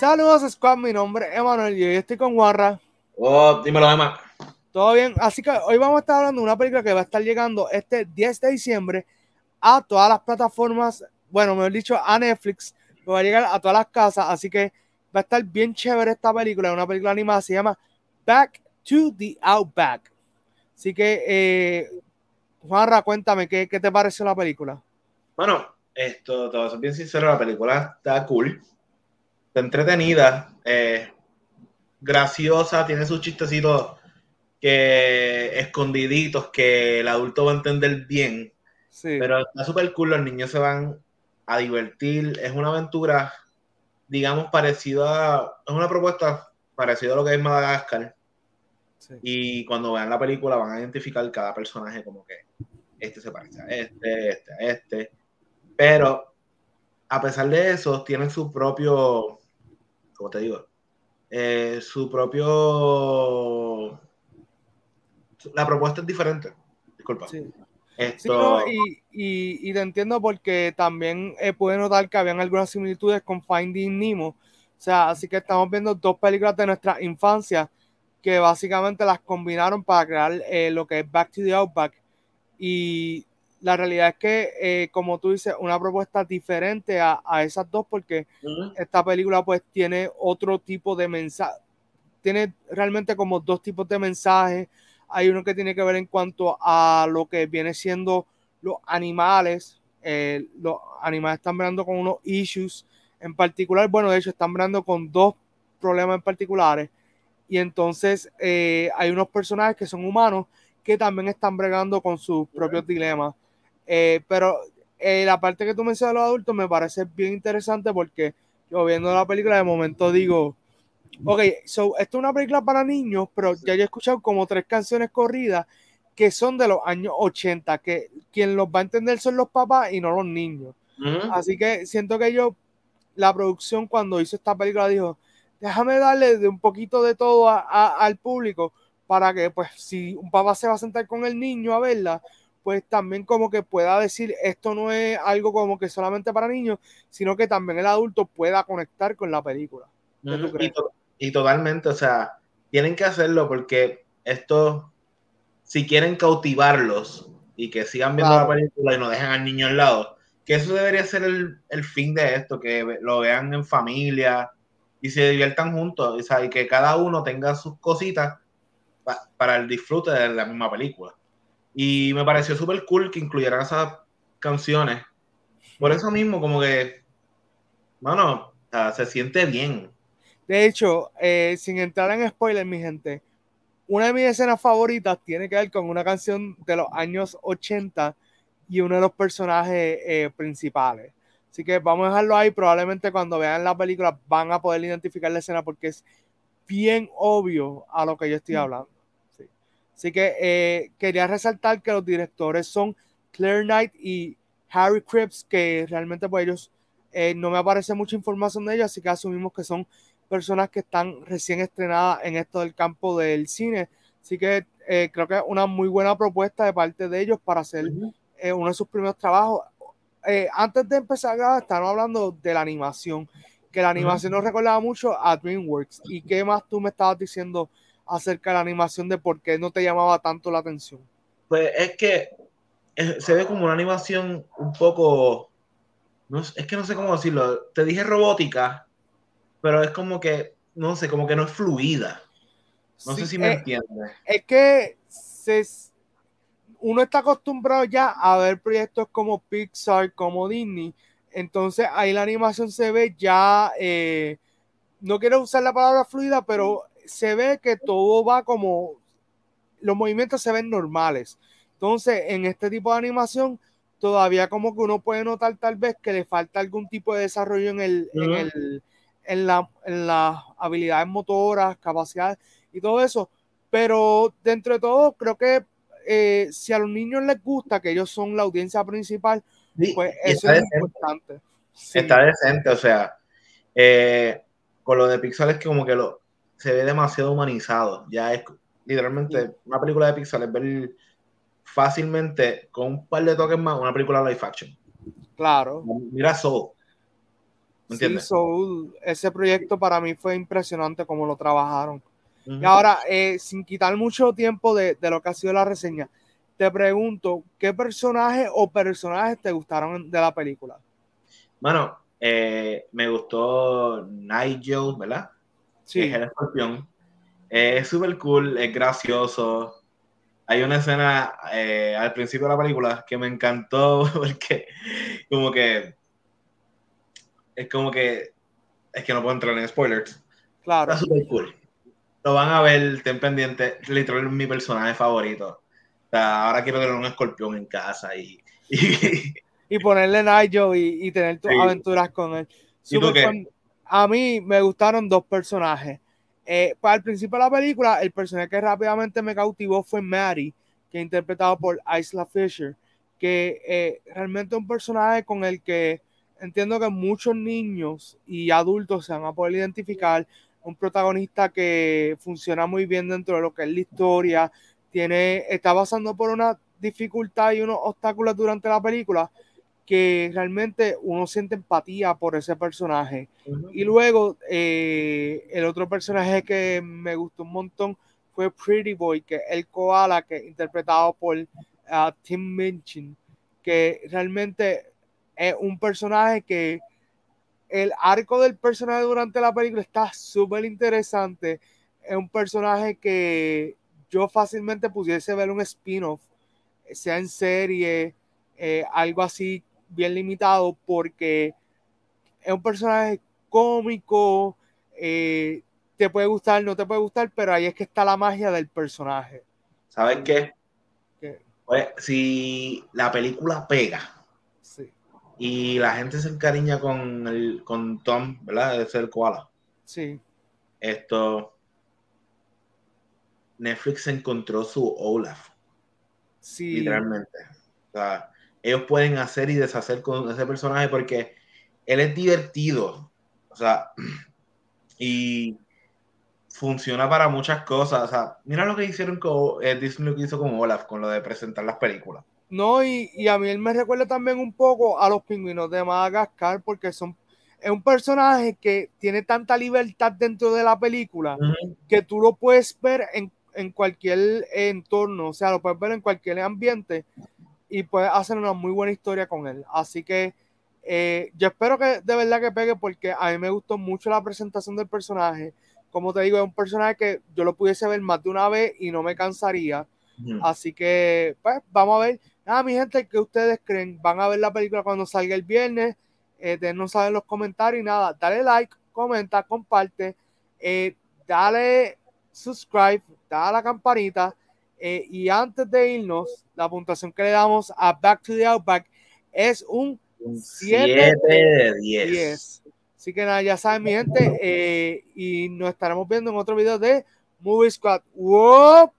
Saludos, Squad. Mi nombre es Emanuel y hoy estoy con Guarra. Oh, dímelo, Emma. Todo bien. Así que hoy vamos a estar hablando de una película que va a estar llegando este 10 de diciembre a todas las plataformas. Bueno, mejor dicho, a Netflix. Que va a llegar a todas las casas. Así que va a estar bien chévere esta película. Es una película animada. Se llama Back to the Outback. Así que, eh, Juanra, cuéntame, ¿qué, ¿qué, te pareció la película? Bueno, esto, te voy a ser bien sincero, la película está cool, entretenida, eh, graciosa, tiene sus chistecitos que escondiditos que el adulto va a entender bien. Sí. Pero está súper cool, los niños se van a divertir. Es una aventura, digamos, parecida, es una propuesta parecida a lo que es Madagascar. Y cuando vean la película van a identificar cada personaje como que este se parece a este, este, a este. Pero a pesar de eso, tienen su propio, ¿cómo te digo? Eh, su propio... La propuesta es diferente. Disculpa. Esto... y, y, te entiendo porque también eh, pude notar que habían algunas similitudes con Finding Nemo. O sea, así que estamos viendo dos películas de nuestra infancia que básicamente las combinaron para crear eh, lo que es Back to the Outback. Y la realidad es que, eh, como tú dices, una propuesta diferente a, a esas dos, porque esta película pues tiene otro tipo de mensaje, tiene realmente como dos tipos de mensajes. Hay uno que tiene que ver en cuanto a lo que viene siendo los animales. Eh, los animales están mirando con unos issues en particular. Bueno, de hecho, están mirando con dos problemas en particulares y entonces eh, hay unos personajes que son humanos que también están bregando con sus propios dilemas. Eh, pero eh, la parte que tú mencionas de los adultos me parece bien interesante porque yo viendo la película de momento digo, ok, so, esto es una película para niños, pero ya yo he escuchado como tres canciones corridas que son de los años 80, que quien los va a entender son los papás y no los niños. Así que siento que yo, la producción cuando hizo esta película dijo, déjame darle de un poquito de todo al público para que, pues, si un papá se va a sentar con el niño a verla, pues también como que pueda decir esto no es algo como que solamente para niños, sino que también el adulto pueda conectar con la película. y, totalmente, o sea, tienen que hacerlo porque esto, si quieren cautivarlos y que sigan viendo la película y no dejen al niño al lado, que eso debería ser el, el fin de esto, que lo vean en familia, y se diviertan juntos y que cada uno tenga sus cositas para el disfrute de la misma película. Y me pareció súper cool que incluyeran esas canciones. Por eso mismo, como que, bueno, se siente bien. De hecho, eh, sin entrar en spoiler, mi gente, una de mis escenas favoritas tiene que ver con una canción de los años 80 y uno de los personajes eh, principales. Así que vamos a dejarlo ahí. Probablemente cuando vean la película van a poder identificar la escena porque es bien obvio a lo que yo estoy hablando. Así que eh, quería resaltar que los directores son Claire Knight y Harry Cripps, que realmente pues ellos eh, no me aparece mucha información de ellos, así que asumimos que son personas que están recién estrenadas en esto del campo del cine. Así que eh, creo que es una muy buena propuesta de parte de ellos para hacer uno de sus primeros trabajos. Antes de empezar a estábamos hablando de la animación, que la animación nos recordaba mucho a DreamWorks. ¿Y qué más tú me estabas diciendo acerca de la animación de por qué no te llamaba tanto la atención? Pues es que se ve como una animación un poco, no, es que no sé cómo decirlo, te dije robótica, pero es como que, no sé, como que no es fluida. No sé si me eh, entiendes. Es que se, uno está acostumbrado ya a ver proyectos como Pixar, como Disney, entonces ahí la animación se ve ya, eh, no quiero usar la palabra fluida, pero se ve que todo va como, los movimientos se ven normales. Entonces, en este tipo de animación, todavía como que uno puede notar tal vez que le falta algún tipo de desarrollo en, el, en, el, en, la, en las habilidades motoras, capacidades y todo eso. Pero dentro de todo, creo que eh, si a los niños les gusta, que ellos son la audiencia principal, pues eso es importante. Está decente, o sea, eh, con lo de Pixar es que como que lo, se ve demasiado humanizado. Ya es literalmente una película de Pixar es ver fácilmente con un par de toques más una película live action. Claro. Mira Soul. ¿Entiendes? Sí, ese proyecto para mí fue impresionante como lo trabajaron. Y ahora, eh, sin quitar mucho tiempo de, de, lo que ha sido la reseña, te pregunto, ¿qué personaje o personajes te gustaron de la película? Bueno, eh, me gustó Nigel, ¿verdad? Sí. es el escorpión. es súper cool, es gracioso. Hay una escena eh, al principio de la película que me encantó porque como que es como que es que no puedo entrar en spoilers. Claro. Está súper cool. Lo van a ver, ten pendiente. Literal es mi personaje favorito. O sea, ahora quiero tener un escorpión en casa y, y, ponerle Nigel y, y tener tus aventuras con él. A mí me gustaron dos personajes. Eh, pues al principio de la película, el personaje que rápidamente me cautivó fue Mary, que es interpretado por Isla Fisher, que eh, realmente es un personaje con el que entiendo que muchos niños y adultos se van a poder identificar. Un protagonista que funciona muy bien dentro de lo que es la historia, tiene, está pasando por una dificultad y unos obstáculos durante la película que realmente uno siente empatía por ese personaje. Y luego eh, el otro personaje que me gustó un montón fue Pretty Boy, que es el koala, que interpretado por uh, Tim Minchin, que realmente es un personaje que el arco del personaje durante la película está súper interesante. Es un personaje que yo fácilmente pudiese ver un spin-off, sea en serie, eh, algo así bien limitado porque es un personaje cómico, eh, te puede gustar, no te puede gustar, pero ahí es que está la magia del personaje. ¿Sabes qué? Pues, si la película pega y la gente se encariña con, el, con Tom, ¿verdad? De ser koala. Sí. Esto. Netflix encontró su Olaf. Sí. Literalmente. O sea, ellos pueden hacer y deshacer con ese personaje porque él es divertido. O sea, y funciona para muchas cosas. O sea, mira lo que hicieron con eh, Disney lo que hizo con Olaf, con lo de presentar las películas. No, y, y, a mí él me recuerda también un poco a los pingüinos de Madagascar, porque son es un personaje que tiene tanta libertad dentro de la película que tú lo puedes ver en, en, cualquier entorno, o sea, lo puedes ver en cualquier ambiente y puedes hacer una muy buena historia con él. Así que eh, yo espero que de verdad que pegue porque a mí me gustó mucho la presentación del personaje. Como te digo, es un personaje que yo lo pudiese ver más de una vez y no me cansaría. Así que, pues, vamos a ver. Nada, mi gente, ¿qué ustedes creen? ¿Van a ver la película cuando salga el viernes? Eh, denos saber en los comentarios y nada, dale like, comenta, comparte, eh, dale subscribe, dale a la campanita eh, y antes de irnos, la puntuación que le damos a Back to the Outback es un 7 de 10. Así que nada, ya saben, mi gente, eh, y nos estaremos viendo en otro video de Movie Squad. ¡Wop!